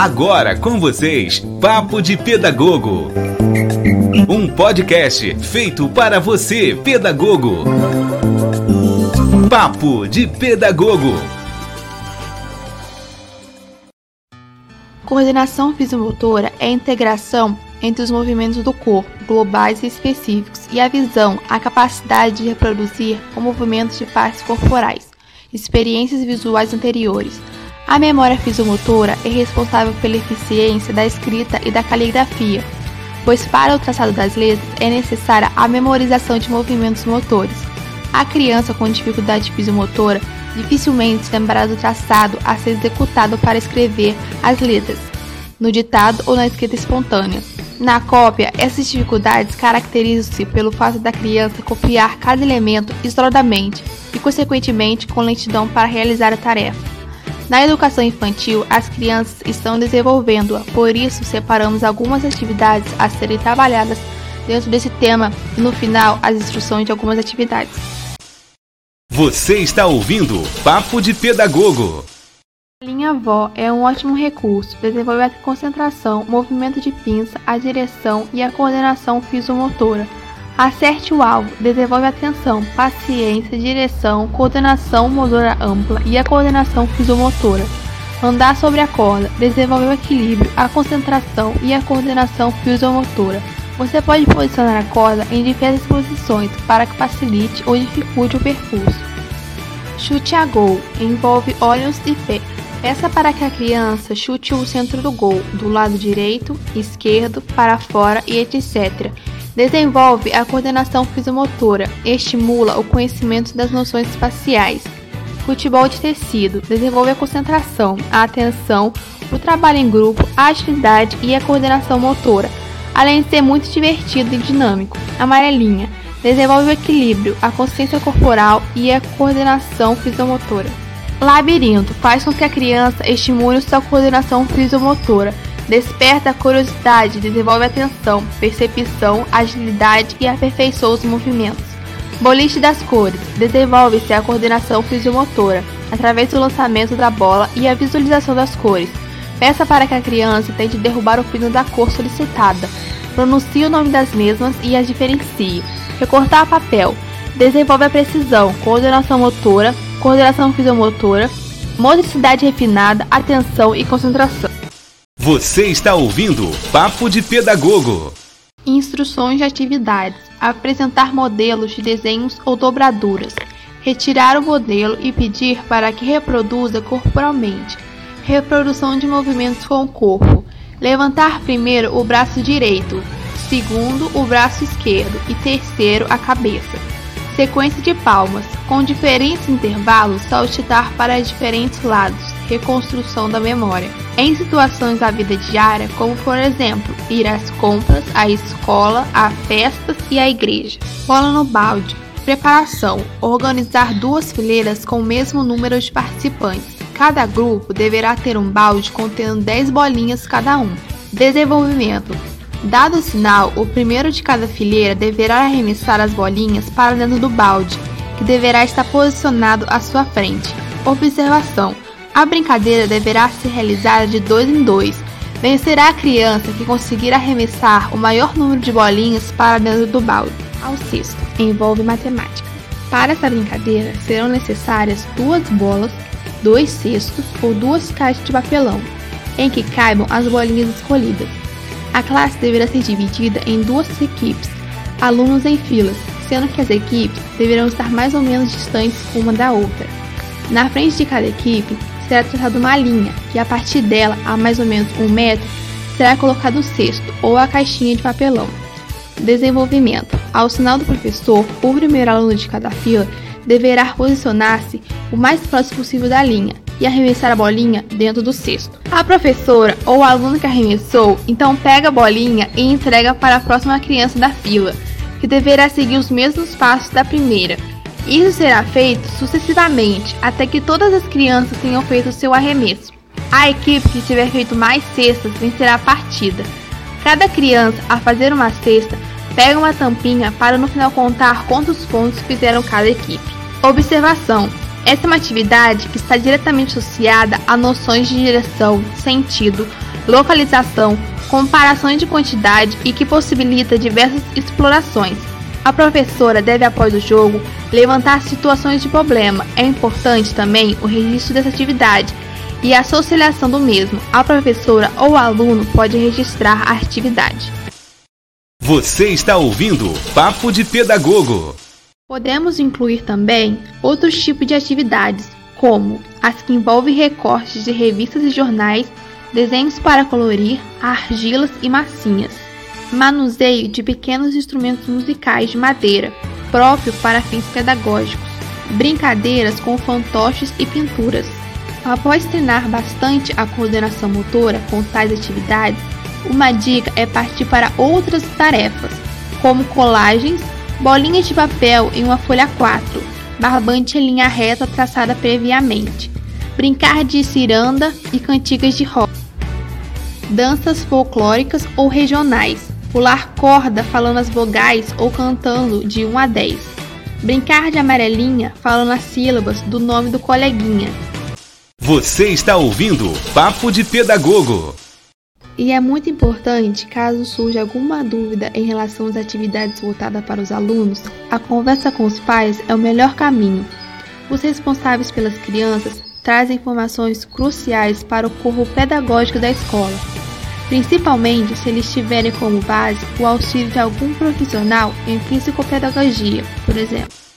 Agora com vocês, Papo de Pedagogo. Um podcast feito para você, pedagogo. Papo de Pedagogo. Coordenação fisiomotora é a integração entre os movimentos do corpo, globais e específicos, e a visão, a capacidade de reproduzir com movimentos de partes corporais, experiências visuais anteriores, a memória fisiomotora é responsável pela eficiência da escrita e da caligrafia, pois para o traçado das letras é necessária a memorização de movimentos motores. A criança com dificuldade fisiomotora dificilmente se lembrará do traçado a ser executado para escrever as letras, no ditado ou na escrita espontânea. Na cópia, essas dificuldades caracterizam-se pelo fato da criança copiar cada elemento isoladamente e, consequentemente, com lentidão para realizar a tarefa. Na educação infantil, as crianças estão desenvolvendo-a, por isso separamos algumas atividades a serem trabalhadas dentro desse tema e no final as instruções de algumas atividades. Você está ouvindo Papo de Pedagogo. A linha VO é um ótimo recurso, desenvolve a concentração, movimento de pinça, a direção e a coordenação fisiomotora Acerte o alvo, desenvolve atenção, paciência, direção, coordenação motora ampla e a coordenação fisiomotora. Andar sobre a corda, desenvolve o equilíbrio, a concentração e a coordenação fisiomotora. Você pode posicionar a corda em diversas posições para que facilite ou dificulte o percurso. Chute a gol envolve olhos e pé. Peça para que a criança chute o centro do gol, do lado direito, esquerdo, para fora e etc Desenvolve a coordenação fisiomotora, estimula o conhecimento das noções espaciais. Futebol de tecido desenvolve a concentração, a atenção, o trabalho em grupo, a agilidade e a coordenação motora, além de ser muito divertido e dinâmico. Amarelinha desenvolve o equilíbrio, a consciência corporal e a coordenação fisiomotora. Labirinto faz com que a criança estimule sua coordenação fisiomotora Desperta a curiosidade, desenvolve atenção, percepção, agilidade e aperfeiçoa os movimentos. Boliche das cores. Desenvolve-se a coordenação fisiomotora, através do lançamento da bola e a visualização das cores. Peça para que a criança tente derrubar o pino da cor solicitada. Pronuncie o nome das mesmas e as diferencie. Recortar papel. Desenvolve a precisão, coordenação motora, coordenação fisiomotora, motricidade refinada, atenção e concentração. Você está ouvindo Papo de Pedagogo. Instruções de atividades: apresentar modelos de desenhos ou dobraduras, retirar o modelo e pedir para que reproduza corporalmente, reprodução de movimentos com o corpo, levantar primeiro o braço direito, segundo o braço esquerdo e terceiro a cabeça. Sequência de palmas, com diferentes intervalos, saltitar para diferentes lados reconstrução da memória. Em situações da vida diária, como por exemplo, ir às compras, à escola, a festas e à igreja. Bola no balde. Preparação: organizar duas fileiras com o mesmo número de participantes. Cada grupo deverá ter um balde contendo 10 bolinhas cada um. Desenvolvimento: Dado o sinal, o primeiro de cada fileira deverá arremessar as bolinhas para dentro do balde, que deverá estar posicionado à sua frente. Observação: a brincadeira deverá ser realizada de dois em dois. Vencerá a criança que conseguir arremessar o maior número de bolinhas para dentro do balde. Ao sexto, envolve matemática. Para essa brincadeira, serão necessárias duas bolas, dois cestos ou duas caixas de papelão, em que caibam as bolinhas escolhidas. A classe deverá ser dividida em duas equipes, alunos em filas, sendo que as equipes deverão estar mais ou menos distantes uma da outra. Na frente de cada equipe será traçada uma linha, que a partir dela, a mais ou menos um metro, será colocado o cesto ou a caixinha de papelão. Desenvolvimento. Ao sinal do professor, o primeiro aluno de cada fila deverá posicionar-se o mais próximo possível da linha e arremessar a bolinha dentro do cesto. A professora ou o aluno que arremessou então pega a bolinha e entrega para a próxima criança da fila, que deverá seguir os mesmos passos da primeira. Isso será feito sucessivamente até que todas as crianças tenham feito seu arremesso. A equipe que tiver feito mais cestas vencerá a partida. Cada criança, a fazer uma cesta, pega uma tampinha para no final contar quantos pontos fizeram cada equipe. Observação: essa é uma atividade que está diretamente associada a noções de direção, sentido, localização, comparações de quantidade e que possibilita diversas explorações. A professora deve, após o jogo, levantar situações de problema. É importante também o registro dessa atividade e a associação do mesmo. A professora ou aluno pode registrar a atividade. Você está ouvindo Papo de Pedagogo. Podemos incluir também outros tipos de atividades, como as que envolvem recortes de revistas e jornais, desenhos para colorir, argilas e massinhas, manuseio de pequenos instrumentos musicais de madeira, próprio para fins pedagógicos, brincadeiras com fantoches e pinturas. Após treinar bastante a coordenação motora com tais atividades, uma dica é partir para outras tarefas, como colagens, bolinhas de papel em uma folha 4, barbante em linha reta traçada previamente, brincar de ciranda e cantigas de rock, danças folclóricas ou regionais, pular corda falando as vogais ou cantando de 1 a 10, brincar de amarelinha falando as sílabas do nome do coleguinha. Você está ouvindo Papo de Pedagogo. E é muito importante, caso surja alguma dúvida em relação às atividades voltadas para os alunos, a conversa com os pais é o melhor caminho. Os responsáveis pelas crianças trazem informações cruciais para o corpo pedagógico da escola, principalmente se eles tiverem como base o auxílio de algum profissional em psicopedagogia, por exemplo.